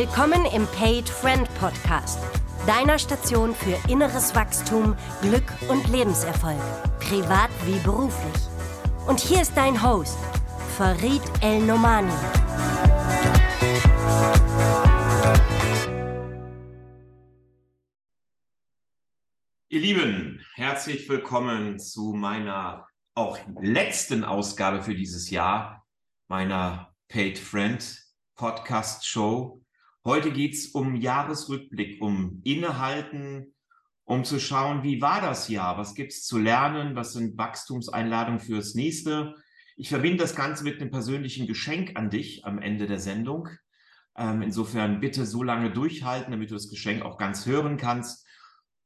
Willkommen im Paid Friend Podcast, deiner Station für inneres Wachstum, Glück und Lebenserfolg, privat wie beruflich. Und hier ist dein Host, Farid El Nomani. Ihr Lieben, herzlich willkommen zu meiner auch letzten Ausgabe für dieses Jahr, meiner Paid Friend Podcast Show. Heute geht es um Jahresrückblick, um Innehalten, um zu schauen, wie war das Jahr, was gibt es zu lernen, was sind Wachstumseinladungen fürs nächste. Ich verbinde das Ganze mit einem persönlichen Geschenk an dich am Ende der Sendung. Ähm, insofern bitte so lange durchhalten, damit du das Geschenk auch ganz hören kannst.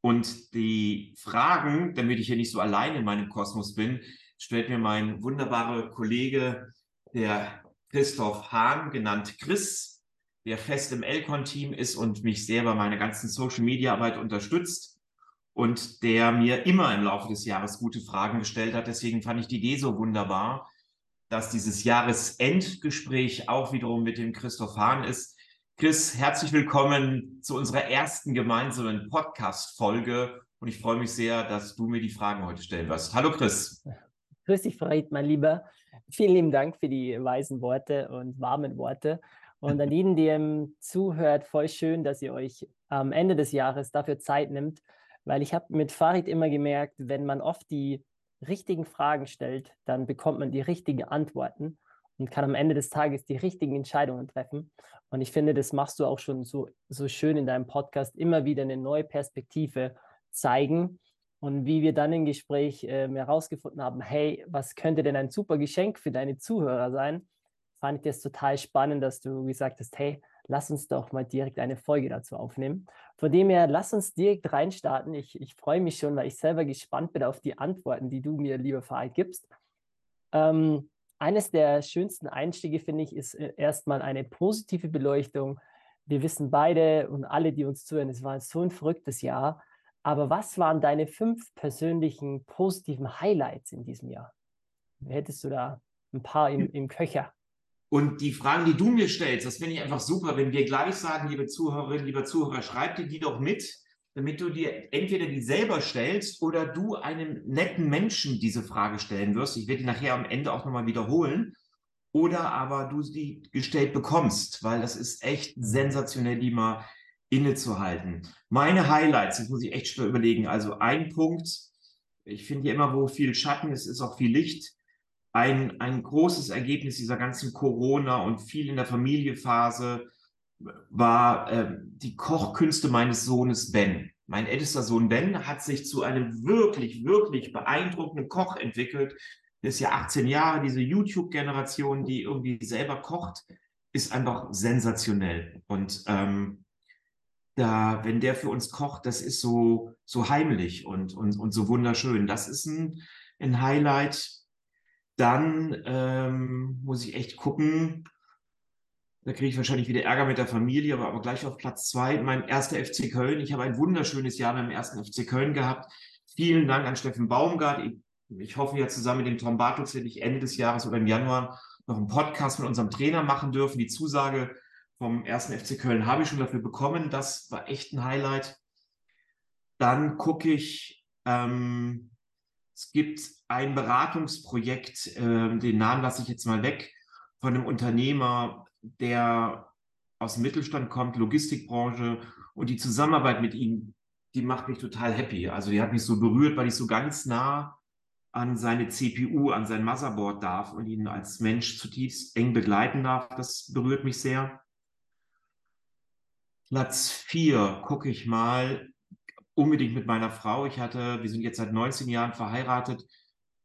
Und die Fragen, damit ich hier nicht so allein in meinem Kosmos bin, stellt mir mein wunderbarer Kollege, der Christoph Hahn, genannt Chris, der fest im Elcon-Team ist und mich sehr bei meiner ganzen Social-Media-Arbeit unterstützt und der mir immer im Laufe des Jahres gute Fragen gestellt hat. Deswegen fand ich die Idee so wunderbar, dass dieses Jahresendgespräch auch wiederum mit dem Christoph Hahn ist. Chris, herzlich willkommen zu unserer ersten gemeinsamen Podcast-Folge und ich freue mich sehr, dass du mir die Fragen heute stellen wirst. Hallo Chris. Grüß dich, Farid, mein Lieber. Vielen lieben Dank für die weisen Worte und warmen Worte. Und an jeden, die ihm zuhört, voll schön, dass ihr euch am Ende des Jahres dafür Zeit nimmt, weil ich habe mit Farid immer gemerkt, wenn man oft die richtigen Fragen stellt, dann bekommt man die richtigen Antworten und kann am Ende des Tages die richtigen Entscheidungen treffen. Und ich finde, das machst du auch schon so, so schön in deinem Podcast, immer wieder eine neue Perspektive zeigen. Und wie wir dann im Gespräch äh, herausgefunden haben, hey, was könnte denn ein super Geschenk für deine Zuhörer sein? Fand ich das total spannend, dass du gesagt hast, hey, lass uns doch mal direkt eine Folge dazu aufnehmen. Von dem her, lass uns direkt reinstarten. Ich, ich freue mich schon, weil ich selber gespannt bin auf die Antworten, die du mir, lieber Farid, gibst. Ähm, eines der schönsten Einstiege, finde ich, ist äh, erstmal eine positive Beleuchtung. Wir wissen beide und alle, die uns zuhören, es war so ein verrücktes Jahr. Aber was waren deine fünf persönlichen positiven Highlights in diesem Jahr? Hättest du da ein paar im, im Köcher? Und die Fragen, die du mir stellst, das finde ich einfach super, wenn wir gleich sagen, liebe Zuhörerinnen, lieber Zuhörer, schreib dir die doch mit, damit du dir entweder die selber stellst oder du einem netten Menschen diese Frage stellen wirst. Ich werde die nachher am Ende auch nochmal wiederholen. Oder aber du sie gestellt bekommst, weil das ist echt sensationell, die mal innezuhalten. Meine Highlights, das muss ich echt schwer überlegen. Also ein Punkt, ich finde ja immer, wo viel Schatten ist, ist auch viel Licht ein, ein großes Ergebnis dieser ganzen Corona und viel in der Familiephase war äh, die Kochkünste meines Sohnes Ben. Mein ältester Sohn Ben hat sich zu einem wirklich, wirklich beeindruckenden Koch entwickelt. Der ist ja 18 Jahre, diese YouTube-Generation, die irgendwie selber kocht, ist einfach sensationell. Und ähm, da, wenn der für uns kocht, das ist so, so heimlich und, und, und so wunderschön. Das ist ein, ein Highlight dann ähm, muss ich echt gucken. Da kriege ich wahrscheinlich wieder Ärger mit der Familie, aber, aber gleich auf Platz zwei, mein erster FC Köln. Ich habe ein wunderschönes Jahr beim ersten FC Köln gehabt. Vielen Dank an Steffen Baumgart. Ich, ich hoffe ja zusammen mit dem Tom Bartels werde ich Ende des Jahres oder im Januar noch einen Podcast mit unserem Trainer machen dürfen. Die Zusage vom ersten FC Köln habe ich schon dafür bekommen. Das war echt ein Highlight. Dann gucke ich, ähm, es gibt ein Beratungsprojekt, äh, den Namen lasse ich jetzt mal weg, von einem Unternehmer, der aus dem Mittelstand kommt, Logistikbranche und die Zusammenarbeit mit ihm, die macht mich total happy. Also die hat mich so berührt, weil ich so ganz nah an seine CPU, an sein Motherboard darf und ihn als Mensch zutiefst eng begleiten darf. Das berührt mich sehr. Platz vier gucke ich mal unbedingt mit meiner Frau. Ich hatte, wir sind jetzt seit 19 Jahren verheiratet.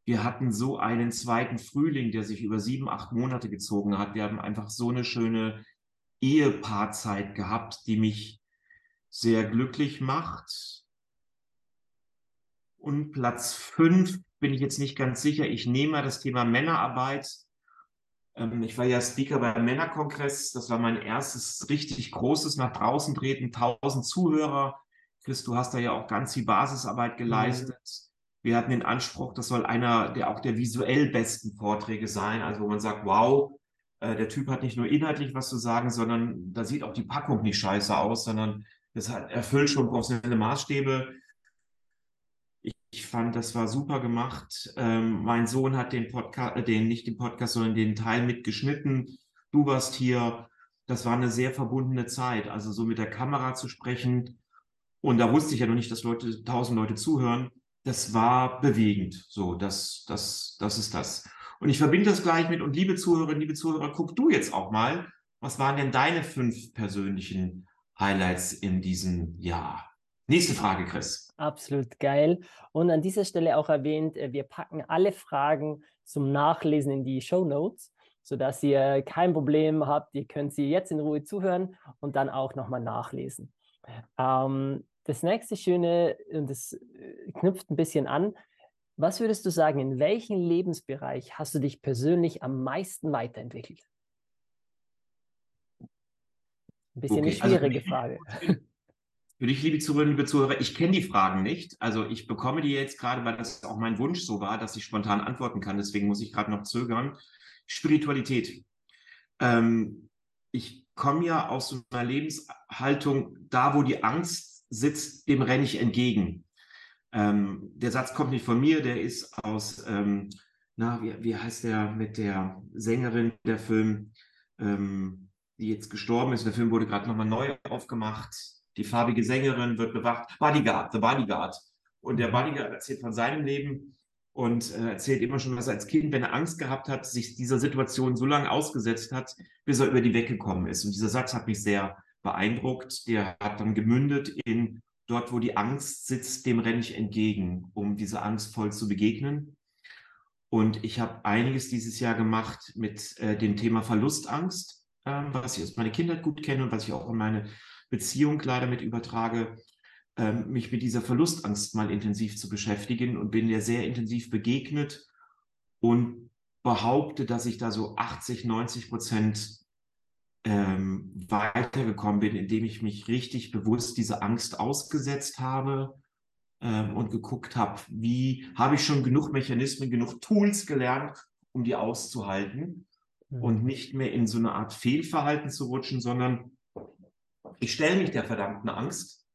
Wir hatten so einen zweiten Frühling, der sich über sieben, acht Monate gezogen hat. Wir haben einfach so eine schöne Ehepaarzeit gehabt, die mich sehr glücklich macht. Und Platz fünf bin ich jetzt nicht ganz sicher. Ich nehme das Thema Männerarbeit. Ähm, ich war ja Speaker beim Männerkongress. Das war mein erstes richtig großes nach draußen treten. Tausend Zuhörer, Chris, du hast da ja auch ganz viel Basisarbeit mhm. geleistet. Mhm. Wir hatten den Anspruch, das soll einer der auch der visuell besten Vorträge sein, also wo man sagt, wow, Äh, der Typ hat nicht nur inhaltlich was zu sagen, sondern da sieht auch die Packung nicht scheiße aus, sondern das hat, erfüllt schon professionelle Maßstäbe. Ich, ich fand, das war super gemacht. Ähm, mein Sohn hat den Podcast, äh, den nicht den Podcast, sondern den Teil mitgeschnitten. Du warst hier. Das war eine sehr verbundene Zeit. Also so mit der Kamera zu sprechen. Und da wusste ich ja noch nicht, dass Leute, tausend Leute zuhören. Das war bewegend. So, das, das, das ist das. Und ich verbinde das gleich mit, und liebe Zuhörerinnen, liebe Zuhörer, guck du jetzt auch mal, was waren denn deine fünf persönlichen Highlights in diesem Jahr? Nächste Frage, Chris. Absolut geil. Und an dieser Stelle auch erwähnt, äh, wir packen alle Fragen zum Nachlesen in die Show Notes, sodass ihr kein Problem habt. Ihr könnt sie jetzt in Ruhe zuhören und dann auch nochmal nachlesen. Ähm, das nächste Schöne, und das äh, knüpft ein bisschen an, was würdest du sagen, in welchem Lebensbereich hast du dich persönlich am meisten weiterentwickelt? Ein bisschen okay, eine schwierige also, Frage. Für dich, liebe Zuhörerinnen, liebe Zuhörer, ich kenne die Fragen nicht. Also ich bekomme die jetzt gerade, weil das auch mein Wunsch so war, dass ich spontan antworten kann. Deswegen muss ich gerade noch zögern. Spiritualität. Ähm, ich komme ja aus so einer Lebenshaltung, da wo die Angst sitzt, dem renne ich entgegen. Ähm, der Satz kommt nicht von mir, der ist aus, ähm, na, wie, wie heißt der mit der Sängerin der Film, ähm, die jetzt gestorben ist. Der Film wurde gerade nochmal neu aufgemacht. Die farbige Sängerin wird bewacht. Bodyguard, The Bodyguard. Und der Bodyguard erzählt von seinem Leben und äh, erzählt immer schon, dass er als Kind, wenn er Angst gehabt hat, sich dieser Situation so lange ausgesetzt hat, bis er über die weggekommen ist. Und dieser Satz hat mich sehr beeindruckt. Der hat dann gemündet in dort, wo die Angst sitzt, dem renne ich entgegen, um dieser Angst voll zu begegnen. Und ich habe einiges dieses Jahr gemacht mit äh, dem Thema Verlustangst, äh, was ich aus meiner Kindheit gut kenne und was ich auch in meine Beziehung leider mit übertrage, äh, mich mit dieser Verlustangst mal intensiv zu beschäftigen und bin der sehr intensiv begegnet und behaupte, dass ich da so 80, 90 Prozent ähm, weitergekommen bin, indem ich mich richtig bewusst diese Angst ausgesetzt habe ähm, und geguckt habe, wie habe ich schon genug Mechanismen, genug Tools gelernt, um die auszuhalten mhm. und nicht mehr in so eine Art Fehlverhalten zu rutschen, sondern ich stelle mich der verdammten Angst,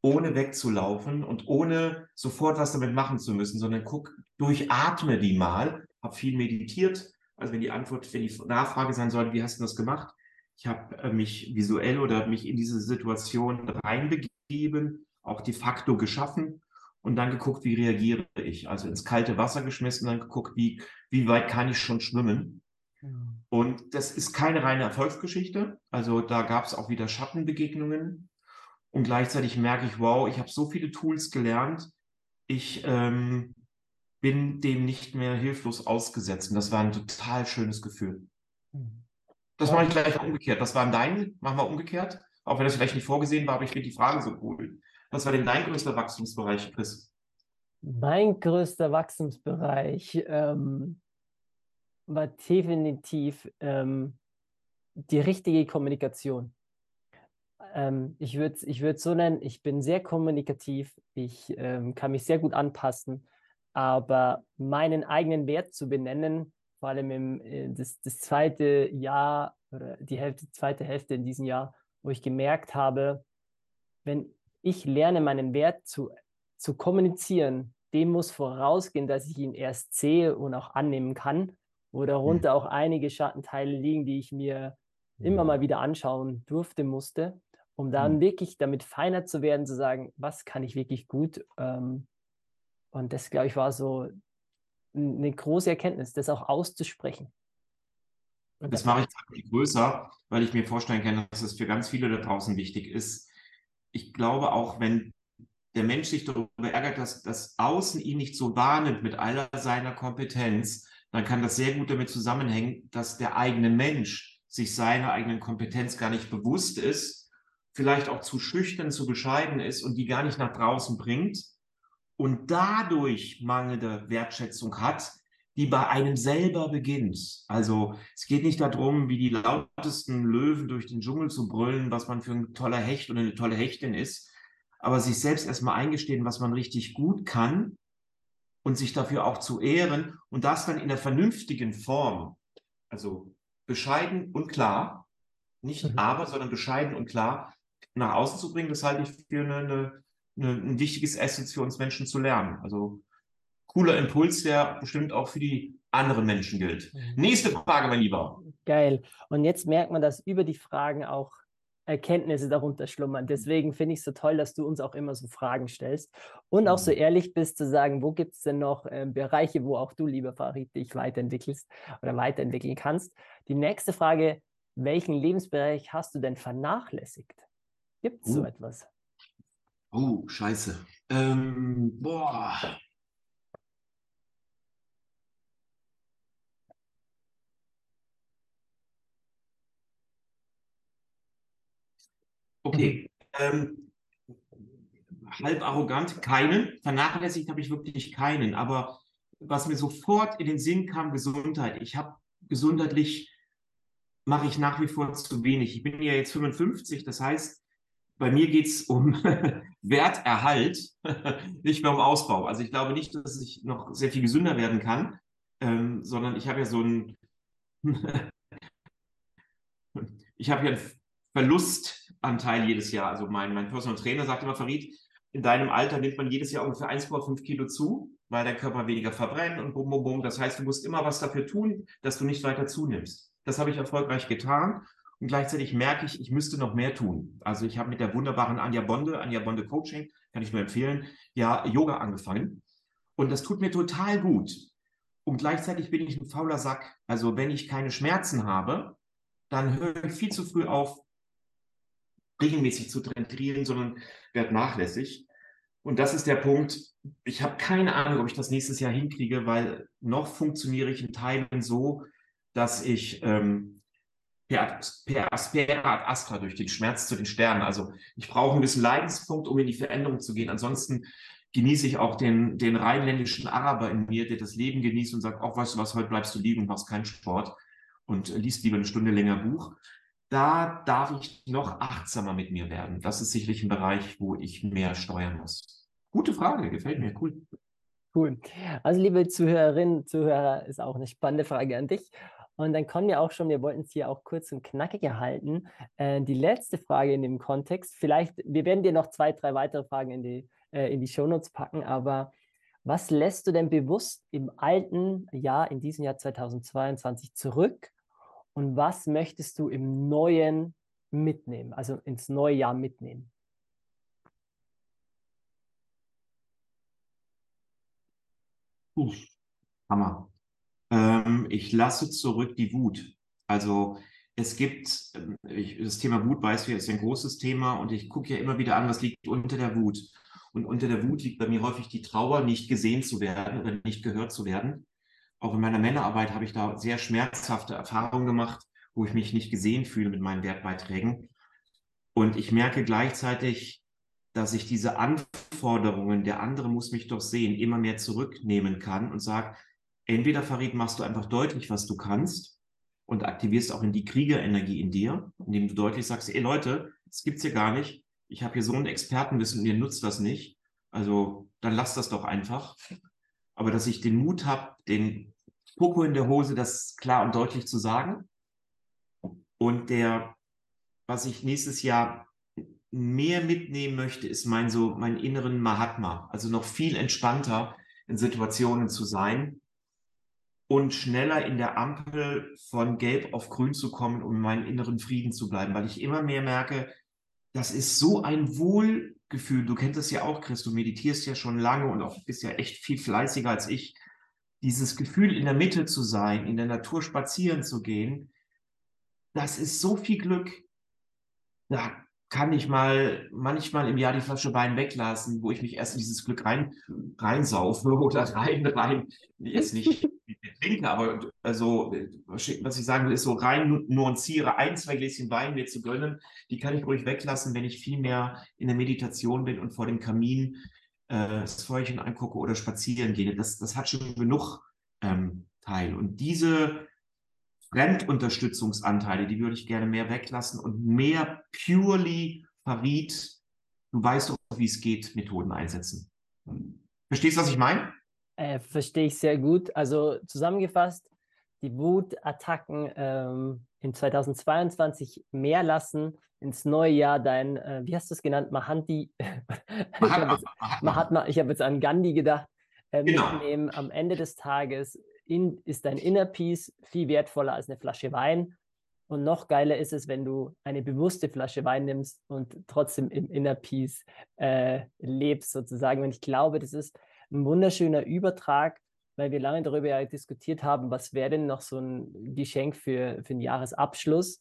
ohne wegzulaufen und ohne sofort was damit machen zu müssen, sondern guck, durchatme die mal, habe viel meditiert. Also wenn die Antwort, wenn die Nachfrage sein soll, wie hast du das gemacht? Ich habe äh, mich visuell oder mich in diese Situation reinbegeben, auch de facto geschaffen und dann geguckt, wie reagiere ich. Also ins kalte Wasser geschmissen, dann geguckt, wie, wie weit kann ich schon schwimmen. Ja. Und das ist keine reine Erfolgsgeschichte. Also da gab es auch wieder Schattenbegegnungen. Und gleichzeitig merke ich, wow, ich habe so viele Tools gelernt. Ich ähm, bin dem nicht mehr hilflos ausgesetzt. Und das war ein total schönes Gefühl. Mhm. Das mache ich gleich umgekehrt. Was war dein? Machen wir umgekehrt. Auch wenn das vielleicht nicht vorgesehen war, aber ich finde die Frage so cool. Was war denn dein größter Wachstumsbereich, Chris? Mein größter Wachstumsbereich ähm, war definitiv ähm, die richtige Kommunikation. Ähm, ich würde es ich würd so nennen, ich bin sehr kommunikativ, ich ähm, kann mich sehr gut anpassen, aber meinen eigenen Wert zu benennen, vor allem im, äh, das, das zweite Jahr oder die Hälfte, zweite Hälfte in diesem Jahr, wo ich gemerkt habe, wenn ich lerne, meinen Wert zu, zu kommunizieren, dem muss vorausgehen, dass ich ihn erst sehe und auch annehmen kann, wo darunter mhm. auch einige Schattenteile liegen, die ich mir immer mal wieder anschauen durfte, musste, um dann mhm. wirklich damit feiner zu werden, zu sagen, was kann ich wirklich gut. Ähm, und das, glaube ich, war so eine große Erkenntnis, das auch auszusprechen. Und das mache ich viel größer, weil ich mir vorstellen kann, dass es für ganz viele da draußen wichtig ist. Ich glaube auch, wenn der Mensch sich darüber ärgert, dass das Außen ihn nicht so wahrnimmt mit aller seiner Kompetenz, dann kann das sehr gut damit zusammenhängen, dass der eigene Mensch sich seiner eigenen Kompetenz gar nicht bewusst ist, vielleicht auch zu schüchtern, zu bescheiden ist und die gar nicht nach draußen bringt und dadurch mangelnde Wertschätzung hat, die bei einem selber beginnt. Also es geht nicht darum, wie die lautesten Löwen durch den Dschungel zu brüllen, was man für ein toller Hecht oder eine tolle Hechtin ist, aber sich selbst erstmal eingestehen, was man richtig gut kann und sich dafür auch zu ehren und das dann in der vernünftigen Form, also bescheiden und klar, nicht mhm. aber, sondern bescheiden und klar nach außen zu bringen, das halte ich für eine, eine, ein wichtiges Asset für uns Menschen zu lernen. Also cooler Impuls, der bestimmt auch für die anderen Menschen gilt. Nächste Frage, mein Lieber. Geil. Und jetzt merkt man, dass über die Fragen auch Erkenntnisse darunter schlummern. Deswegen finde ich es so toll, dass du uns auch immer so Fragen stellst und auch so mhm. ehrlich bist zu sagen, wo gibt es denn noch äh, Bereiche, wo auch du, lieber Farid, dich weiterentwickelst oder weiterentwickeln kannst. Die nächste Frage, welchen Lebensbereich hast du denn vernachlässigt? Gibt es uh. so etwas? Oh, scheiße. Ähm, boah. Okay. Ähm, halb arrogant, keinen. Vernachlässigt habe ich wirklich keinen. Aber was mir sofort in den Sinn kam, Gesundheit. Ich habe gesundheitlich, mache ich nach wie vor zu wenig. Ich bin ja jetzt 55, das heißt, bei mir geht es um Werterhalt, nicht mehr um Ausbau. Also ich glaube nicht, dass ich noch sehr viel gesünder werden kann, ähm, sondern ich habe ja so ein, ich habe ja ein Verlustanteil jedes Jahr. Also mein, mein Personal Trainer sagt immer, Farid, in deinem Alter nimmt man jedes Jahr ungefähr 1,5 Kilo zu, weil der Körper weniger verbrennt und bum, bum, bum. Das heißt, du musst immer was dafür tun, dass du nicht weiter zunimmst. Das habe ich erfolgreich getan. Und gleichzeitig merke ich, ich müsste noch mehr tun. Also ich habe mit der wunderbaren Anja Bonde, Anja Bonde Coaching, kann ich nur empfehlen, ja, Yoga angefangen. Und das tut mir total gut. Und gleichzeitig bin ich ein fauler Sack. Also wenn ich keine Schmerzen habe, dann höre ich viel zu früh auf, regelmäßig zu trainieren, sondern werde nachlässig. Und das ist der Punkt. Ich habe keine Ahnung, ob ich das nächstes Jahr hinkriege, weil noch funktioniere ich in Teilen so, dass ich ähm, per, per Aspera ad Astra durch den Schmerz zu den Sternen. Also ich brauche ein bisschen Leidenspunkt, um in die Veränderung zu gehen. Ansonsten genieße ich auch den, den rheinländischen Araber in mir, der das Leben genießt und sagt, auch weißt du was, heute bleibst du liegen und machst keinen Sport und liest lieber eine Stunde länger Buch da darf ich noch achtsamer mit mir werden. Das ist sicherlich ein Bereich, wo ich mehr steuern muss. Gute Frage, gefällt mir, cool. Cool. Also, liebe Zuhörerinnen, Zuhörer, ist auch eine spannende Frage an dich. Und dann kommen wir auch schon, wir wollten es hier auch kurz und knackig halten. Äh, die letzte Frage in dem Kontext, vielleicht, wir werden dir noch zwei, drei weitere Fragen in die, äh, in die Shownotes packen, aber was lässt du denn bewusst im alten Jahr, in diesem Jahr 2022 zurück und was möchtest du im neuen mitnehmen, also ins neue Jahr mitnehmen? Puh, Hammer. Ähm, ich lasse zurück die Wut. Also es gibt, ähm, ich, das Thema Wut weiß wir, ist ein großes Thema und ich gucke ja immer wieder an, was liegt unter der Wut. Und unter der Wut liegt bei mir häufig die Trauer, nicht gesehen zu werden oder nicht gehört zu werden auch in meiner Männerarbeit habe ich da sehr schmerzhafte Erfahrungen gemacht, wo ich mich nicht gesehen fühle mit meinen Wertbeiträgen. Und ich merke gleichzeitig, dass ich diese Anforderungen, der andere muss mich doch sehen, immer mehr zurücknehmen kann und sage, entweder Farid machst du einfach deutlich, was du kannst und aktivierst auch in die Kriegerenergie in dir, indem du deutlich sagst, ey Leute, das gibt's hier gar nicht. Ich habe hier so ein Expertenwissen und ihr nutzt das nicht. Also dann lasst das doch einfach. Aber dass ich den Mut habe, den Popo in der Hose, das klar und deutlich zu sagen. Und der, was ich nächstes Jahr mehr mitnehmen möchte, ist mein so, meinen inneren Mahatma. Also noch viel entspannter in Situationen zu sein und schneller in der Ampel von gelb auf grün zu kommen, um in meinen inneren Frieden zu bleiben, weil ich immer mehr merke, das ist so ein Wohlgefühl. Du kennst das ja auch, Chris, du meditierst ja schon lange und auch bist ja echt viel fleißiger als ich dieses Gefühl, in der Mitte zu sein, in der Natur spazieren zu gehen, das ist so viel Glück. Da kann ich mal manchmal im Jahr die Flasche Wein weglassen, wo ich mich erst in dieses Glück rein, reinsaufe oder rein, rein, jetzt nicht trinke, aber also, was ich sagen will, ist so rein nuanciere, ein, zwei Gläschen Wein mir zu gönnen, die kann ich ruhig weglassen, wenn ich viel mehr in der Meditation bin und vor dem Kamin äh, das Feuerchen angucke oder spazieren gehe. Das, das hat schon genug ähm, Teil. Und diese Fremdunterstützungsanteile, die würde ich gerne mehr weglassen und mehr purely Farid, du weißt doch, wie es geht, Methoden einsetzen. Verstehst du, was ich meine? Äh, verstehe ich sehr gut. Also zusammengefasst, die Wutattacken ähm, in 2022 mehr lassen, ins neue Jahr dein, äh, wie hast du es genannt, Mahanti, Mahatma, ich habe jetzt, an Gandhi gedacht, äh, genau. mitnehmen. Am Ende des Tages in, ist dein Inner Peace viel wertvoller als eine Flasche Wein. Und noch geiler ist es, wenn du eine bewusste Flasche Wein nimmst und trotzdem im Inner Peace äh, lebst, sozusagen. Und ich glaube, das ist ein wunderschöner Übertrag weil wir lange darüber ja diskutiert haben, was wäre denn noch so ein Geschenk für, für einen Jahresabschluss.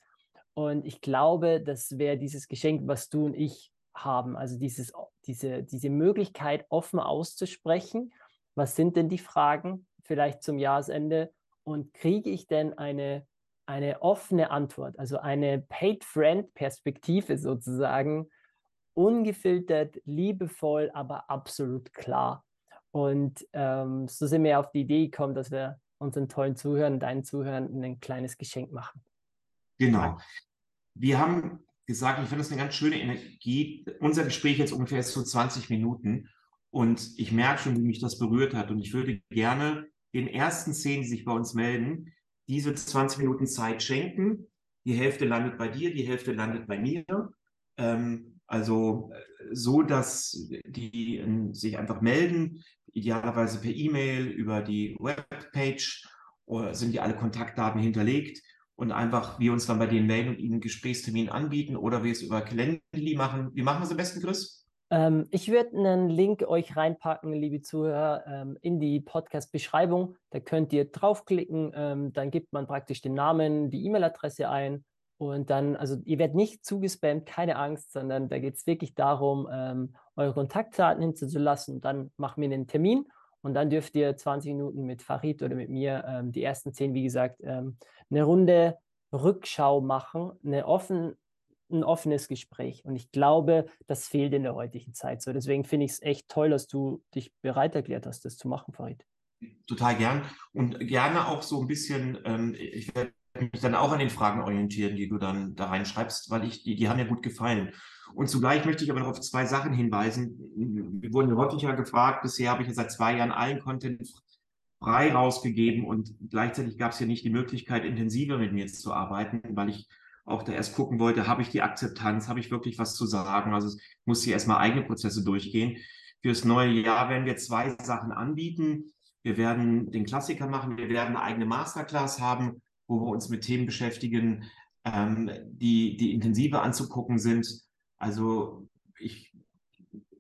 Und ich glaube, das wäre dieses Geschenk, was du und ich haben. Also dieses, diese, diese Möglichkeit, offen auszusprechen. Was sind denn die Fragen vielleicht zum Jahresende? Und kriege ich denn eine, eine offene Antwort, also eine Paid-Friend-Perspektive sozusagen, ungefiltert, liebevoll, aber absolut klar. Und ähm, so sind wir auf die Idee gekommen, dass wir unseren tollen Zuhörern, deinen Zuhörern ein kleines Geschenk machen. Genau. Wir haben gesagt, ich finde das eine ganz schöne Energie. Unser Gespräch jetzt ungefähr ist so 20 Minuten und ich merke schon, wie mich das berührt hat. Und ich würde gerne den ersten zehn, die sich bei uns melden, diese 20 Minuten Zeit schenken. Die Hälfte landet bei dir, die Hälfte landet bei mir. Ähm, also so, dass die äh, sich einfach melden, idealerweise per E-Mail über die Webpage oder sind die alle Kontaktdaten hinterlegt und einfach wir uns dann bei denen melden und ihnen einen Gesprächstermin anbieten oder wir es über Calendly machen. Wie machen wir es am besten, Chris? Ähm, ich würde einen Link euch reinpacken, liebe Zuhörer, ähm, in die Podcast-Beschreibung. Da könnt ihr draufklicken, ähm, dann gibt man praktisch den Namen, die E-Mail-Adresse ein und dann, also ihr werdet nicht zugespammt, keine Angst, sondern da geht es wirklich darum, ähm, eure Kontaktdaten hinzulassen. Dann machen wir einen Termin und dann dürft ihr 20 Minuten mit Farid oder mit mir ähm, die ersten zehn, wie gesagt, ähm, eine Runde Rückschau machen, eine offen, ein offenes Gespräch. Und ich glaube, das fehlt in der heutigen Zeit so. Deswegen finde ich es echt toll, dass du dich bereit erklärt hast, das zu machen, Farid. Total gern. Und gerne auch so ein bisschen, ähm, ich werde mich dann auch an den Fragen orientieren, die du dann da reinschreibst, weil ich, die, die haben mir gut gefallen. Und zugleich möchte ich aber noch auf zwei Sachen hinweisen. Wir wurden häufiger gefragt, bisher habe ich ja seit zwei Jahren allen Content frei rausgegeben und gleichzeitig gab es ja nicht die Möglichkeit, intensiver mit mir zu arbeiten, weil ich auch da erst gucken wollte, habe ich die Akzeptanz, habe ich wirklich was zu sagen? Also es muss hier erstmal eigene Prozesse durchgehen. Fürs neue Jahr werden wir zwei Sachen anbieten. Wir werden den Klassiker machen, wir werden eine eigene Masterclass haben wo wir uns mit Themen beschäftigen, ähm, die, die intensiver anzugucken sind. Also ich,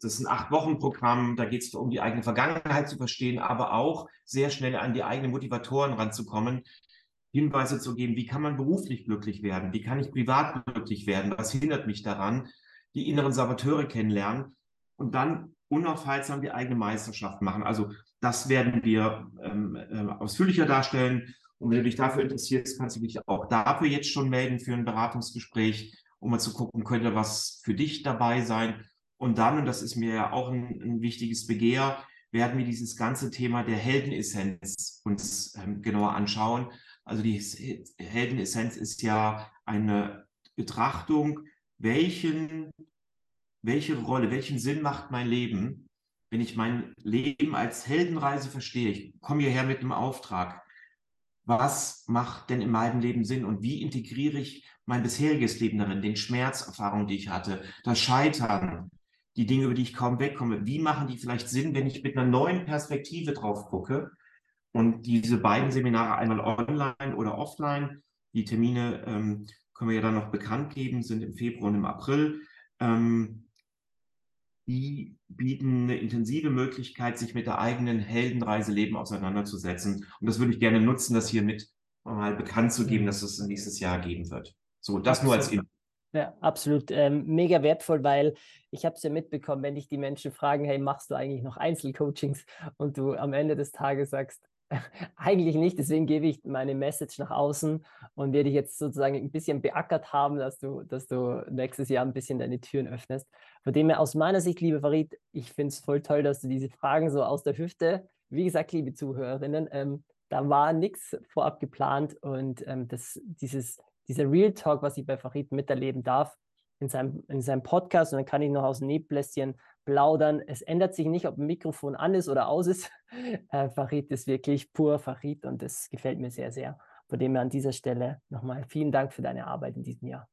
das ist ein Acht-Wochen-Programm, da geht es um die eigene Vergangenheit zu verstehen, aber auch sehr schnell an die eigenen Motivatoren ranzukommen, Hinweise zu geben, wie kann man beruflich glücklich werden, wie kann ich privat glücklich werden, was hindert mich daran, die inneren Saboteure kennenlernen und dann unaufhaltsam die eigene Meisterschaft machen. Also das werden wir ähm, äh, ausführlicher darstellen. Und wenn du dich dafür interessierst, kannst du dich auch dafür jetzt schon melden für ein Beratungsgespräch, um mal zu gucken, könnte was für dich dabei sein. Und dann, und das ist mir ja auch ein, ein wichtiges Begehr, werden wir dieses ganze Thema der Heldenessenz uns ähm, genauer anschauen. Also die Heldenessenz ist ja eine Betrachtung, welchen, welche Rolle, welchen Sinn macht mein Leben, wenn ich mein Leben als Heldenreise verstehe. Ich komme hierher mit einem Auftrag was macht denn in meinem Leben Sinn und wie integriere ich mein bisheriges Leben darin, den Schmerzerfahrungen, die ich hatte, das Scheitern, die Dinge, über die ich kaum wegkomme, wie machen die vielleicht Sinn, wenn ich mit einer neuen Perspektive drauf gucke? Und diese beiden Seminare, einmal online oder offline, die Termine ähm, können wir ja dann noch bekannt geben, sind im Februar und im April. Ähm, die bieten eine intensive Möglichkeit, sich mit der eigenen Heldenreise Leben auseinanderzusetzen. Und das würde ich gerne nutzen, das hier mit mal bekannt zu geben, dass es nächstes Jahr geben wird. So, das absolut. nur als Info. Ja, absolut. Ähm, mega wertvoll, weil ich habe es ja mitbekommen, wenn dich die Menschen fragen, hey, machst du eigentlich noch Einzelcoachings? Und du am Ende des Tages sagst, Eigentlich nicht, deswegen gebe ich meine Message nach außen und werde dich jetzt sozusagen ein bisschen beackert haben, dass du, dass du nächstes Jahr ein bisschen deine Türen öffnest. Von dem her aus meiner Sicht, liebe Farid, ich finde es voll toll, dass du diese Fragen so aus der Hüfte, wie gesagt, liebe Zuhörerinnen, ähm, da war nichts vorab geplant und ähm, das, dieses, dieser Real Talk, was ich bei Farid miterleben darf, in seinem, in seinem Podcast und dann kann ich noch aus dem Nähbläschen plaudern. Es ändert sich nicht, ob ein Mikrofon an ist oder aus ist. Äh, Farid ist wirklich pur Farid und das gefällt mir sehr, sehr. Von dem her an dieser Stelle nochmal vielen Dank für deine Arbeit in diesem Jahr.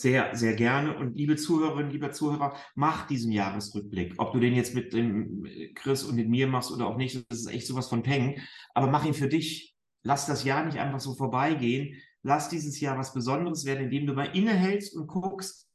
Sehr, sehr gerne. Und liebe Zuhörerinnen, lieber Zuhörer, mach diesen Jahresrückblick. Ob du den jetzt mit dem Chris und mit mir machst oder auch nicht, das ist echt sowas von Peng. Aber mach ihn für dich. Lass das Jahr nicht einfach so vorbeigehen. Lass dieses Jahr was Besonderes werden, indem du mal innehältst und guckst,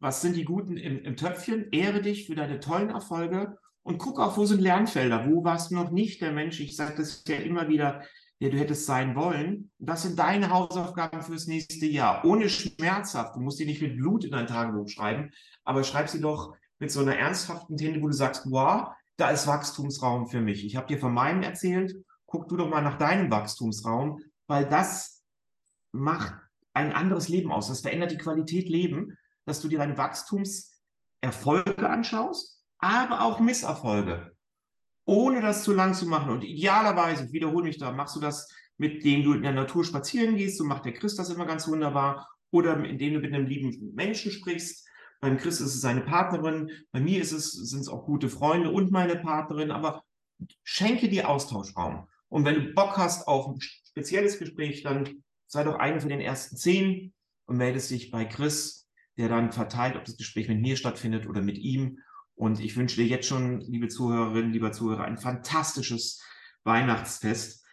was sind die Guten im, im Töpfchen. Ehre dich für deine tollen Erfolge und guck auch, wo sind Lernfelder. Wo warst du noch nicht der Mensch? Ich sage das ja immer wieder, der du hättest sein wollen. Das sind deine Hausaufgaben fürs nächste Jahr. Ohne schmerzhaft. Du musst die nicht mit Blut in dein Tagebuch schreiben, aber schreib sie doch mit so einer ernsthaften Tinte, wo du sagst, wow, da ist Wachstumsraum für mich. Ich habe dir von meinem erzählt. Guck du doch mal nach deinem Wachstumsraum, weil das macht ein anderes Leben aus. Das verändert die Qualität Leben, dass du dir deine Wachstumserfolge anschaust, aber auch Misserfolge ohne das zu lang zu machen. Und idealerweise, ich wiederhole mich da, machst du das, mit dem du in der Natur spazieren gehst, so macht der Christ das immer ganz wunderbar, oder indem du mit einem lieben Menschen sprichst. Beim Christ ist es seine Partnerin, bei mir ist es, sind es auch gute Freunde und meine Partnerin, aber schenke dir Austauschraum. Und wenn du Bock hast auf ein spezielles Gespräch, dann sei doch einer von den ersten zehn und meldest dich bei Chris, der dann verteilt, ob das Gespräch mit mir stattfindet oder mit ihm. Und ich wünsche dir jetzt schon, liebe Zuhörerinnen, lieber Zuhörer, ein fantastisches Weihnachtsfest.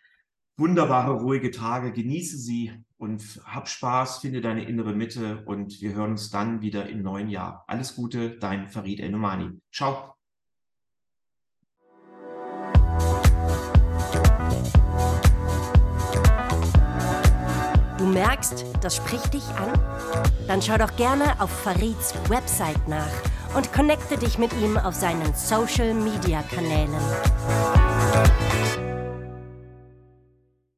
Wunderbare, ruhige Tage. Genieße sie und hab Spaß, finde deine innere Mitte und wir hören uns dann wieder im neuen Jahr. Alles Gute, dein Farid El-Numani. Ciao. Du merkst, das spricht dich an? Dann schau doch gerne auf Farids Website nach und connecte dich mit ihm auf seinen Social-Media-Kanälen.